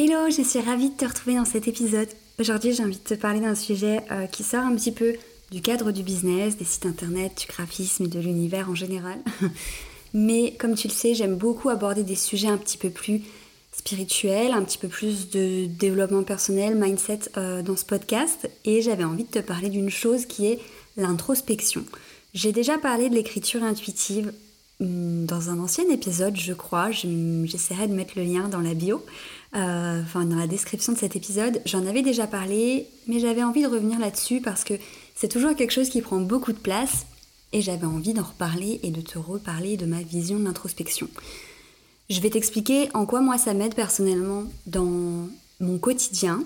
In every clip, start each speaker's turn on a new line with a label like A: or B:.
A: Hello, je suis ravie de te retrouver dans cet épisode. Aujourd'hui, j'ai envie de te parler d'un sujet euh, qui sort un petit peu du cadre du business, des sites internet, du graphisme et de l'univers en général. Mais comme tu le sais, j'aime beaucoup aborder des sujets un petit peu plus spirituels, un petit peu plus de développement personnel, mindset euh, dans ce podcast. Et j'avais envie de te parler d'une chose qui est l'introspection. J'ai déjà parlé de l'écriture intuitive hmm, dans un ancien épisode, je crois. J'essaierai de mettre le lien dans la bio, euh, dans la description de cet épisode. J'en avais déjà parlé, mais j'avais envie de revenir là-dessus parce que c'est toujours quelque chose qui prend beaucoup de place et j'avais envie d'en reparler et de te reparler de ma vision de l'introspection. Je vais t'expliquer en quoi moi ça m'aide personnellement dans mon quotidien,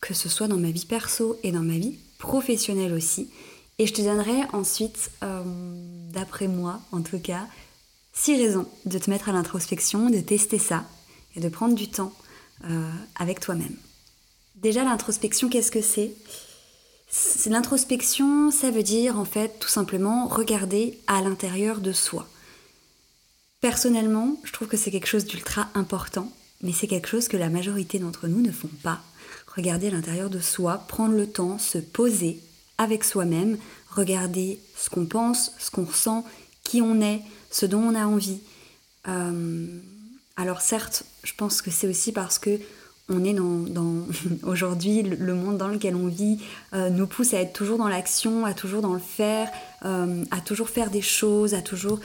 A: que ce soit dans ma vie perso et dans ma vie professionnelle aussi. Et je te donnerai ensuite, euh, d'après moi en tout cas, six raisons de te mettre à l'introspection, de tester ça et de prendre du temps euh, avec toi-même. Déjà l'introspection, qu'est-ce que c'est L'introspection, ça veut dire en fait tout simplement regarder à l'intérieur de soi. Personnellement, je trouve que c'est quelque chose d'ultra important, mais c'est quelque chose que la majorité d'entre nous ne font pas. Regarder à l'intérieur de soi, prendre le temps, se poser avec soi-même, regarder ce qu'on pense, ce qu'on ressent, qui on est, ce dont on a envie. Euh, alors certes, je pense que c'est aussi parce que on est dans, aujourd'hui le monde dans lequel on vit euh, nous pousse à être toujours dans l'action, à toujours dans le faire, euh, à toujours faire des choses, à toujours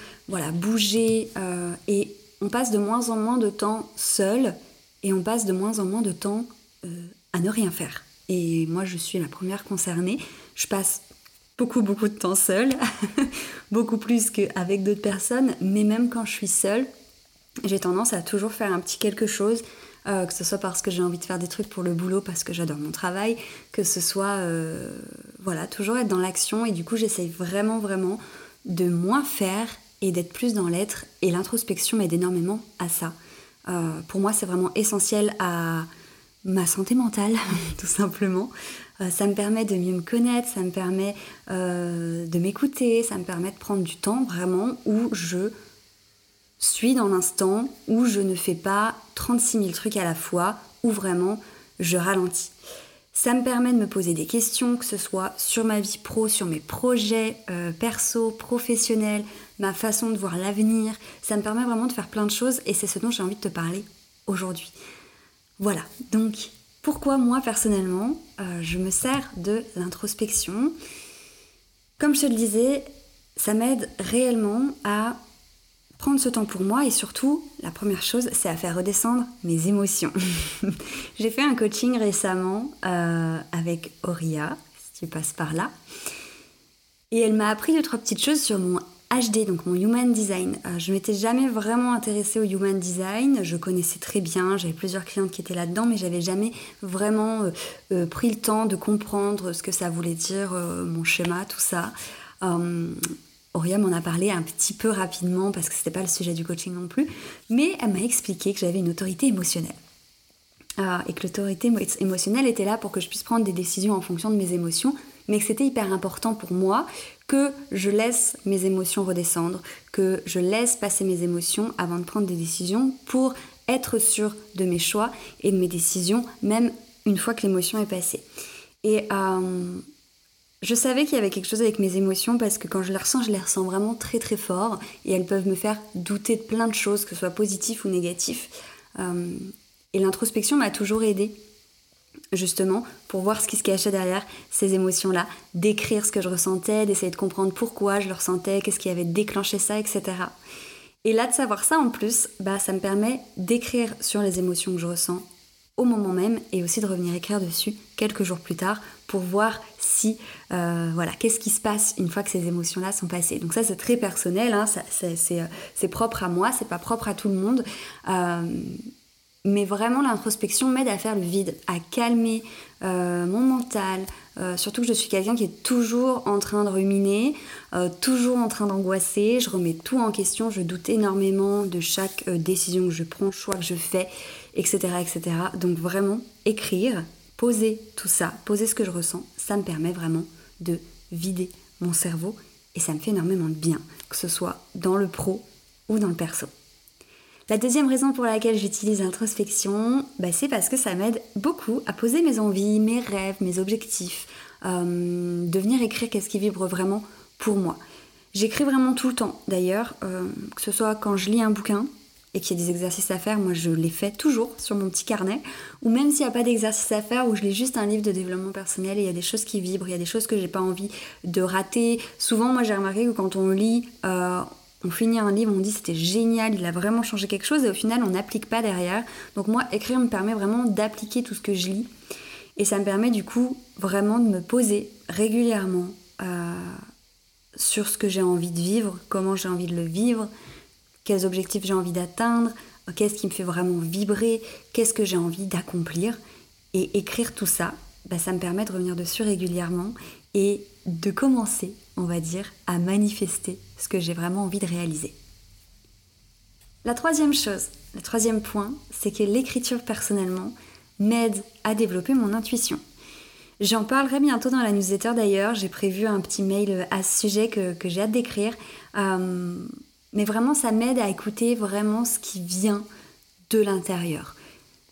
A: bouger euh, et on passe de moins en moins de temps seul et on passe de moins en moins de temps à ne rien faire. Et moi je suis la première concernée. Je passe beaucoup beaucoup de temps seule, beaucoup plus qu'avec d'autres personnes, mais même quand je suis seule, j'ai tendance à toujours faire un petit quelque chose euh, que ce soit parce que j'ai envie de faire des trucs pour le boulot, parce que j'adore mon travail, que ce soit, euh, voilà, toujours être dans l'action. Et du coup, j'essaye vraiment, vraiment de moins faire et d'être plus dans l'être. Et l'introspection m'aide énormément à ça. Euh, pour moi, c'est vraiment essentiel à ma santé mentale, tout simplement. ça me permet de mieux me connaître, ça me permet de m'écouter, ça me permet de prendre du temps vraiment où je suis dans l'instant où je ne fais pas 36 000 trucs à la fois, où vraiment je ralentis. Ça me permet de me poser des questions, que ce soit sur ma vie pro, sur mes projets euh, perso, professionnels, ma façon de voir l'avenir. Ça me permet vraiment de faire plein de choses et c'est ce dont j'ai envie de te parler aujourd'hui. Voilà, donc pourquoi moi personnellement euh, je me sers de l'introspection? Comme je te le disais, ça m'aide réellement à prendre ce temps pour moi et surtout, la première chose, c'est à faire redescendre mes émotions. J'ai fait un coaching récemment euh, avec Auria, si tu passes par là. Et elle m'a appris deux, trois petites choses sur mon HD, donc mon Human Design. Euh, je m'étais jamais vraiment intéressée au Human Design. Je connaissais très bien, j'avais plusieurs clientes qui étaient là-dedans, mais j'avais jamais vraiment euh, pris le temps de comprendre ce que ça voulait dire, mon schéma, tout ça. Auria m'en a parlé un petit peu rapidement parce que c'était pas le sujet du coaching non plus, mais elle m'a expliqué que j'avais une autorité émotionnelle. Ah, et que l'autorité émotionnelle était là pour que je puisse prendre des décisions en fonction de mes émotions, mais que c'était hyper important pour moi que je laisse mes émotions redescendre, que je laisse passer mes émotions avant de prendre des décisions pour être sûr de mes choix et de mes décisions, même une fois que l'émotion est passée. Et euh, je savais qu'il y avait quelque chose avec mes émotions parce que quand je les ressens, je les ressens vraiment très très fort et elles peuvent me faire douter de plein de choses, que ce soit positif ou négatif. Euh, et l'introspection m'a toujours aidée, justement, pour voir ce qui se cachait derrière ces émotions-là, d'écrire ce que je ressentais, d'essayer de comprendre pourquoi je le ressentais, qu'est-ce qui avait déclenché ça, etc. Et là, de savoir ça en plus, bah, ça me permet d'écrire sur les émotions que je ressens moment même et aussi de revenir écrire dessus quelques jours plus tard pour voir si, euh, voilà, qu'est-ce qui se passe une fois que ces émotions-là sont passées. Donc ça, c'est très personnel, hein, euh, c'est propre à moi, c'est pas propre à tout le monde. Euh, mais vraiment, l'introspection m'aide à faire le vide, à calmer mon mental, surtout que je suis quelqu'un qui est toujours en train de ruminer, toujours en train d'angoisser. Je remets tout en question, je doute énormément de chaque décision que je prends, choix que je fais, etc., etc. Donc vraiment, écrire, poser tout ça, poser ce que je ressens, ça me permet vraiment de vider mon cerveau et ça me fait énormément de bien, que ce soit dans le pro ou dans le perso. La deuxième raison pour laquelle j'utilise l'introspection, bah, c'est parce que ça m'aide beaucoup à poser mes envies, mes rêves, mes objectifs, euh, de venir écrire qu'est-ce qui vibre vraiment pour moi. J'écris vraiment tout le temps d'ailleurs, euh, que ce soit quand je lis un bouquin et qu'il y a des exercices à faire, moi je les fais toujours sur mon petit carnet, ou même s'il n'y a pas d'exercice à faire, ou je lis juste un livre de développement personnel et il y a des choses qui vibrent, il y a des choses que j'ai pas envie de rater. Souvent, moi j'ai remarqué que quand on lit, euh, on finit un livre, on dit c'était génial, il a vraiment changé quelque chose et au final on n'applique pas derrière. Donc moi écrire me permet vraiment d'appliquer tout ce que je lis et ça me permet du coup vraiment de me poser régulièrement euh, sur ce que j'ai envie de vivre, comment j'ai envie de le vivre, quels objectifs j'ai envie d'atteindre, qu'est-ce qui me fait vraiment vibrer, qu'est-ce que j'ai envie d'accomplir? Et écrire tout ça, bah, ça me permet de revenir dessus régulièrement et de commencer, on va dire, à manifester ce que j'ai vraiment envie de réaliser. La troisième chose, le troisième point, c'est que l'écriture personnellement m'aide à développer mon intuition. J'en parlerai bientôt dans la newsletter d'ailleurs, j'ai prévu un petit mail à ce sujet que, j'ai hâte d'écrire. Euh, mais vraiment, ça m'aide à écouter vraiment ce qui vient de l'intérieur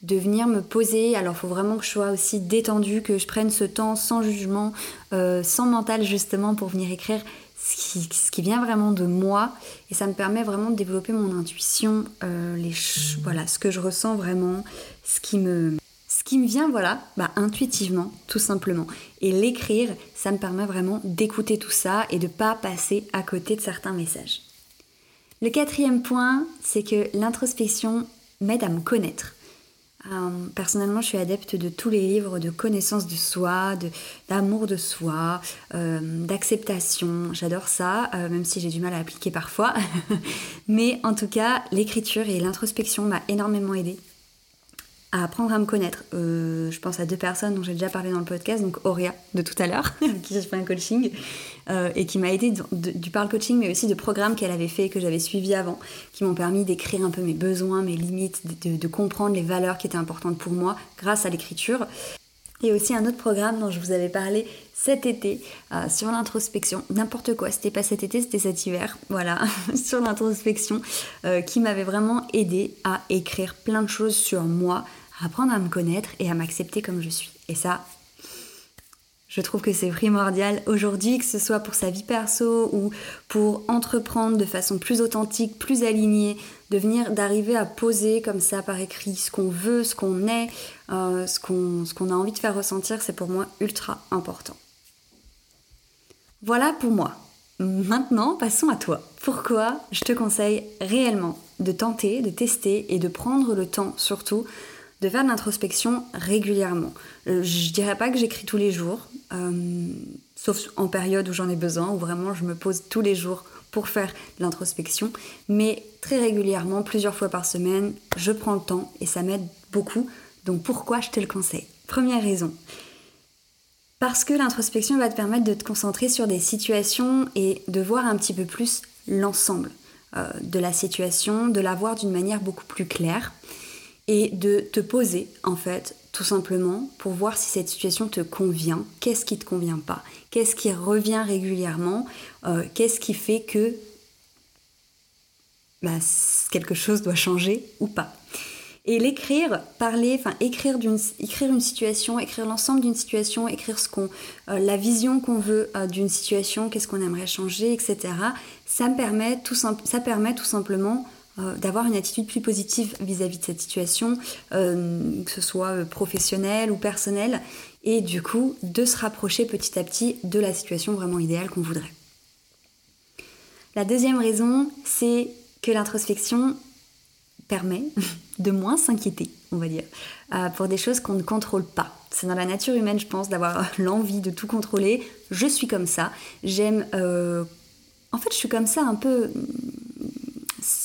A: de venir me poser. Alors, il faut vraiment que je sois aussi détendue, que je prenne ce temps sans jugement, euh, sans mental justement pour venir écrire ce qui, vient vraiment de moi. Et ça me permet vraiment de développer mon intuition, euh, voilà, ce que je ressens vraiment, ce qui me, vient, voilà, bah, intuitivement, tout simplement. Et l'écrire, ça me permet vraiment d'écouter tout ça et de pas passer à côté de certains messages. Le quatrième point, c'est que l'introspection m'aide à me connaître. Euh, personnellement, je suis adepte de tous les livres de connaissance de soi, d'amour de, soi, euh, d'acceptation. J'adore ça, euh, même si j'ai du mal à appliquer parfois. Mais en tout cas, l'écriture et l'introspection m'a énormément aidée à apprendre à me connaître. Euh, je pense à deux personnes dont j'ai déjà parlé dans le podcast, donc Auréa de tout à l'heure, qui fait un coaching euh, et qui m'a aidé du parle coaching, mais aussi de programmes qu'elle avait fait que j'avais suivis avant, qui m'ont permis d'écrire un peu mes besoins, mes limites, de, comprendre les valeurs qui étaient importantes pour moi grâce à l'écriture. Et aussi un autre programme dont je vous avais parlé cet été euh, sur l'introspection, n'importe quoi, c'était pas cet été, c'était cet hiver, voilà, sur l'introspection, qui m'avait vraiment aidé à écrire plein de choses sur moi, apprendre à me connaître et à m'accepter comme je suis. Et ça, je trouve que c'est primordial aujourd'hui, que ce soit pour sa vie perso ou pour entreprendre de façon plus authentique, plus alignée, de venir, d'arriver à poser comme ça par écrit ce qu'on veut, ce qu'on est, euh, ce qu'on a envie de faire ressentir, c'est pour moi ultra important. Voilà pour moi. Maintenant, passons à toi. Pourquoi je te conseille réellement de tenter, de tester et de prendre le temps surtout de faire de l'introspection régulièrement. Euh, je dirais pas que j'écris tous les jours, euh, sauf en période où j'en ai besoin, où vraiment je me pose tous les jours pour faire de l'introspection, mais très régulièrement, plusieurs fois par semaine, je prends le temps et ça m'aide beaucoup. Donc pourquoi je te le conseille Première raison. Parce que l'introspection va te permettre de te concentrer sur des situations et de voir un petit peu plus l'ensemble euh, de la situation, de la voir d'une manière beaucoup plus claire et de te poser en fait tout simplement pour voir si cette situation te convient, qu'est-ce qui te convient pas, qu'est-ce qui revient régulièrement, euh, qu'est-ce qui fait que bah, quelque chose doit changer ou pas? Et l'écrire, parler, enfin écrire, une situation, écrire l'ensemble d'une situation, écrire ce qu'on, euh, la vision qu'on veut euh, d'une situation, qu'est-ce qu'on aimerait changer, etc. Ça me permet tout, ça permet tout simplement euh, d'avoir une attitude plus positive vis-à-vis de cette situation, euh, que ce soit euh, professionnelle ou personnelle, et du coup de se rapprocher petit à petit de la situation vraiment idéale qu'on voudrait. La deuxième raison, c'est que l'introspection permet de moins s'inquiéter, on va dire, pour des choses qu'on ne contrôle pas. C'est dans la nature humaine, je pense, d'avoir l'envie de tout contrôler. Je suis comme ça. J'aime... En fait, je suis comme ça un peu...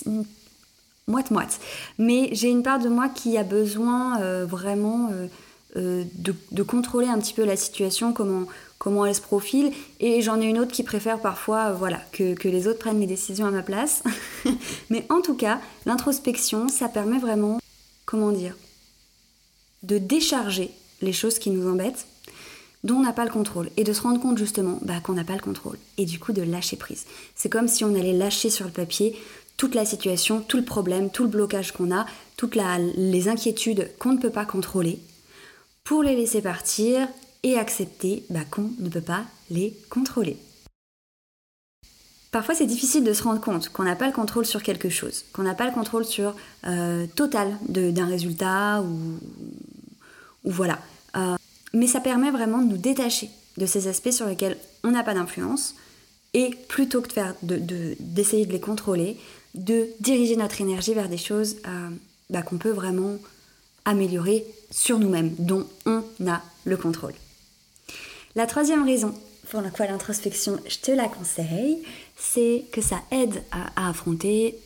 A: Mm, moite-moite. Mais j'ai une part de moi qui a besoin euh, vraiment de, de, contrôler un petit peu la situation, comment, elle se profile. Et j'en ai une autre qui préfère parfois euh, voilà, que, les autres prennent les décisions à ma place. Mais en tout cas, l'introspection, ça permet vraiment, comment dire, de décharger les choses qui nous embêtent, dont on n'a pas le contrôle, et de se rendre compte justement bah, qu'on n'a pas le contrôle, et du coup de lâcher prise. C'est comme si on allait lâcher sur le papier toute la situation, tout le problème, tout le blocage qu'on a, toutes les inquiétudes qu'on ne peut pas contrôler, pour les laisser partir et accepter bah, qu'on ne peut pas les contrôler. Parfois, c'est difficile de se rendre compte qu'on n'a pas le contrôle sur quelque chose, qu'on n'a pas le contrôle sur euh, total d'un résultat ou, voilà. Euh, mais ça permet vraiment de nous détacher de ces aspects sur lesquels on n'a pas d'influence et plutôt que de faire, d'essayer de, les contrôler, de diriger notre énergie vers des choses euh, bah, qu'on peut vraiment améliorer sur nous-mêmes, dont on a le contrôle. La troisième raison pour laquelle l'introspection, je te la conseille, c'est que ça aide à, affronter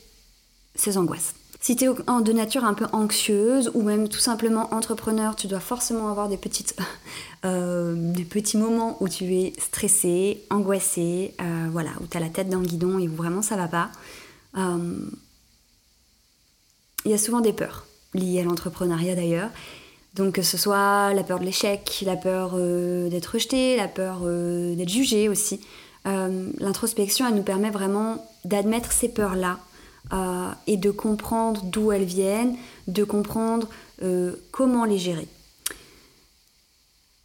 A: ces angoisses. Si tu es de nature un peu anxieuse ou même tout simplement entrepreneur, tu dois forcément avoir des, petites, euh, des petits moments où tu es stressé, angoissé, euh, voilà, où tu as la tête dans le guidon et où vraiment ça va pas. Euh, il y a souvent des peurs liées à l'entrepreneuriat d'ailleurs. Donc que ce soit la peur de l'échec, la peur euh, d'être rejeté, la peur euh, d'être jugé aussi. L'introspection, elle nous permet vraiment d'admettre ces peurs-là et de comprendre d'où elles viennent, de comprendre comment les gérer.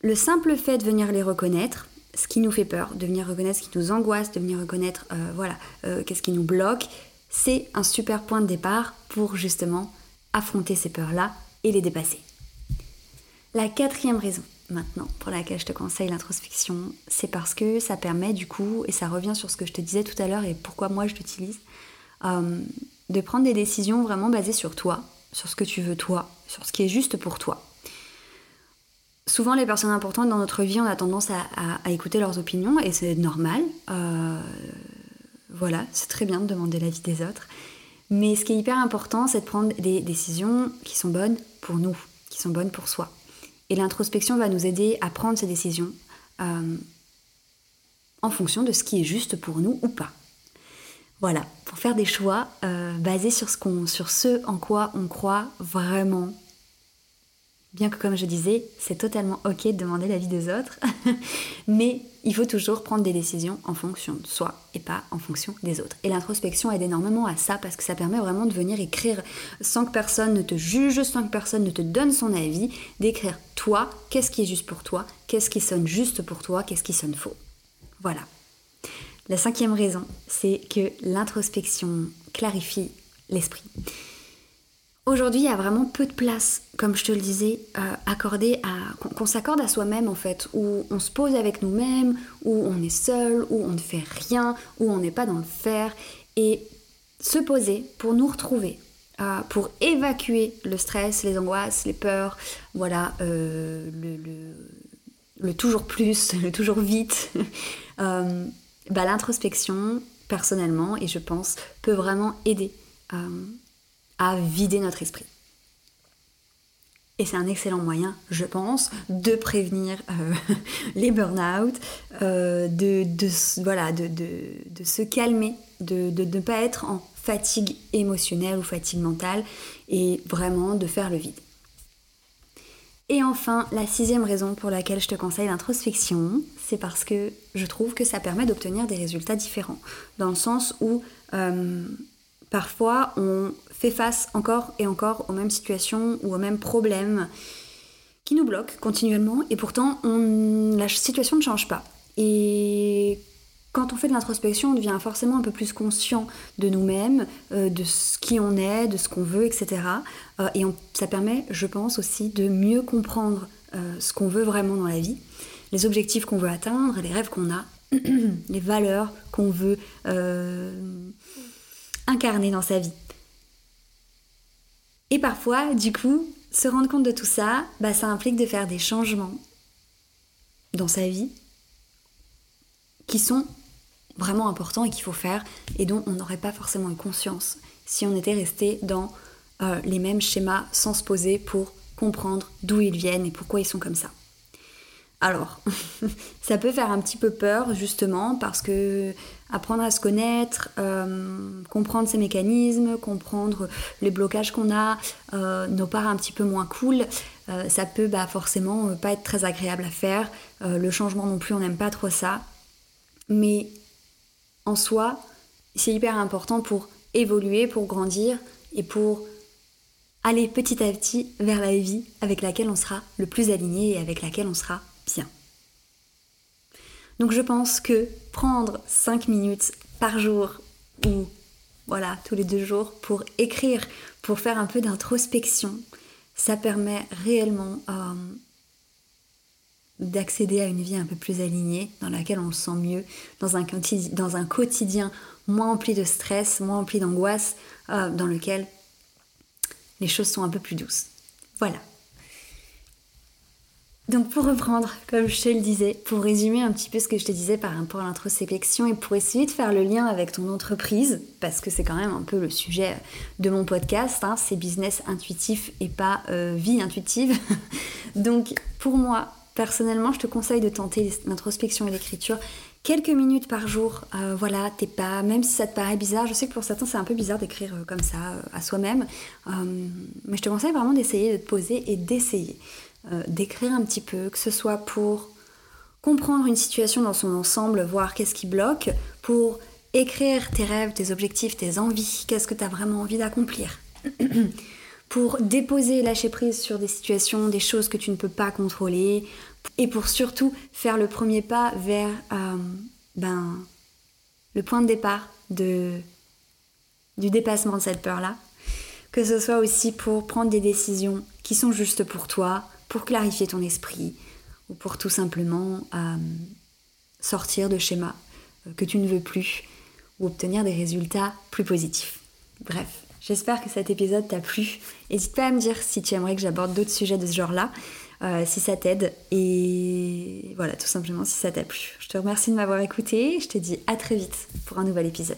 A: Le simple fait de venir les reconnaître, ce qui nous fait peur, de venir reconnaître ce qui nous angoisse, de venir reconnaître voilà, qu'est-ce qui nous bloque, c'est un super point de départ pour justement affronter ces peurs-là et les dépasser. La quatrième raison maintenant pour laquelle je te conseille l'introspection, c'est parce que ça permet du coup, et ça revient sur ce que je te disais tout à l'heure et pourquoi moi je l'utilise, euh, de prendre des décisions vraiment basées sur toi, sur ce que tu veux toi, sur ce qui est juste pour toi. Souvent les personnes importantes dans notre vie, on a tendance à, écouter leurs opinions et c'est normal. Euh, voilà, c'est très bien de demander l'avis des autres. Mais ce qui est hyper important, c'est de prendre des décisions qui sont bonnes pour nous, qui sont bonnes pour soi. Et l'introspection va nous aider à prendre ces décisions euh, en fonction de ce qui est juste pour nous ou pas. Voilà, pour faire des choix euh, basés sur ce, sur ce en quoi on croit vraiment Bien que comme je disais, c'est totalement ok de demander l'avis des autres, mais il faut toujours prendre des décisions en fonction de soi et pas en fonction des autres. Et l'introspection aide énormément à ça parce que ça permet vraiment de venir écrire sans que personne ne te juge, sans que personne ne te donne son avis, d'écrire toi, qu'est-ce qui est juste pour toi, qu'est-ce qui sonne juste pour toi, qu'est-ce qui sonne faux? Voilà. La cinquième raison, c'est que l'introspection clarifie l'esprit. Aujourd'hui, il y a vraiment peu de place, comme je te le disais, euh, accordée à qu'on s'accorde à soi-même en fait, où on se pose avec nous-mêmes, où on est seul, où on ne fait rien, où on n'est pas dans le faire, et se poser pour nous retrouver, euh, pour évacuer le stress, les angoisses, les peurs, voilà, euh, le, toujours plus, le toujours vite. bah, L'introspection, personnellement, et je pense, peut vraiment aider à vider notre esprit. Et c'est un excellent moyen, je pense, de prévenir euh, les burn-out, euh, de, voilà, de, se calmer, de ne pas être en fatigue émotionnelle ou fatigue mentale, et vraiment de faire le vide. Et enfin, la sixième raison pour laquelle je te conseille l'introspection, c'est parce que je trouve que ça permet d'obtenir des résultats différents. Dans le sens où euh, parfois on fait face encore et encore aux mêmes situations ou aux mêmes problèmes qui nous bloquent continuellement et pourtant la situation ne change pas. Et quand on fait de l'introspection, on devient forcément un peu plus conscient de nous-mêmes, euh, de ce qui on est, de ce qu'on veut, etc. Euh, et ça permet, je pense aussi, de mieux comprendre euh, ce qu'on veut vraiment dans la vie, les objectifs qu'on veut atteindre, les rêves qu'on a, les valeurs qu'on veut incarner dans sa vie. Et parfois, du coup, se rendre compte de tout ça, bah, ça implique de faire des changements dans sa vie qui sont vraiment importants et qu'il faut faire et dont on n'aurait pas forcément conscience si on était resté dans euh, les mêmes schémas sans se poser pour comprendre d'où ils viennent et pourquoi ils sont comme ça. Alors, ça peut faire un petit peu peur justement parce que apprendre à se connaître, euh, comprendre ses mécanismes, comprendre les blocages qu'on a, euh, nos parts un petit peu moins cool, euh, ça peut bah, forcément pas être très agréable à faire. le changement non plus, on n'aime pas trop ça. Mais en soi, c'est hyper important pour évoluer, pour grandir et pour aller petit à petit vers la vie avec laquelle on sera le plus aligné et avec laquelle on sera bien. Donc je pense que prendre 5 minutes par jour ou voilà, tous les deux jours pour écrire, pour faire un peu d'introspection, ça permet réellement euh, d'accéder à une vie un peu plus alignée, dans laquelle on se sent mieux, dans un, quotidien moins empli de stress, moins empli d'angoisse, euh, dans lequel les choses sont un peu plus douces. Voilà. Donc pour reprendre, comme je te le disais, pour résumer un petit peu ce que je te disais par rapport à l'introspection et pour essayer de faire le lien avec ton entreprise, parce que c'est quand même un peu le sujet de mon podcast, hein, c'est business intuitif et pas euh, vie intuitive. Donc pour moi, personnellement, je te conseille de tenter l'introspection et l'écriture quelques minutes par jour. Euh, voilà, t'es pas, même si ça te paraît bizarre, je sais que pour certains c'est un peu bizarre d'écrire euh, comme ça à soi-même, mais je te conseille vraiment d'essayer de te poser et d'essayer. Euh, d'écrire un petit peu, que ce soit pour comprendre une situation dans son ensemble, voir qu'est-ce qui bloque, pour écrire tes rêves, tes objectifs, tes envies, qu'est-ce que tu as vraiment envie d'accomplir. pour déposer lâcher prise sur des situations, des choses que tu ne peux pas contrôler, et pour surtout faire le premier pas vers euh, ben, le point de départ du dépassement de cette peur-là. Que ce soit aussi pour prendre des décisions qui sont justes pour toi, pour clarifier ton esprit ou pour tout simplement euh, sortir de schémas euh, que tu ne veux plus ou obtenir des résultats plus positifs. Bref, j'espère que cet épisode t'a plu. N'hésite pas à me dire si tu aimerais que j'aborde d'autres sujets de ce genre-là, euh, si ça t'aide et voilà, tout simplement si ça t'a plu. Je te remercie de m'avoir écouté, je te dis à très vite pour un nouvel épisode.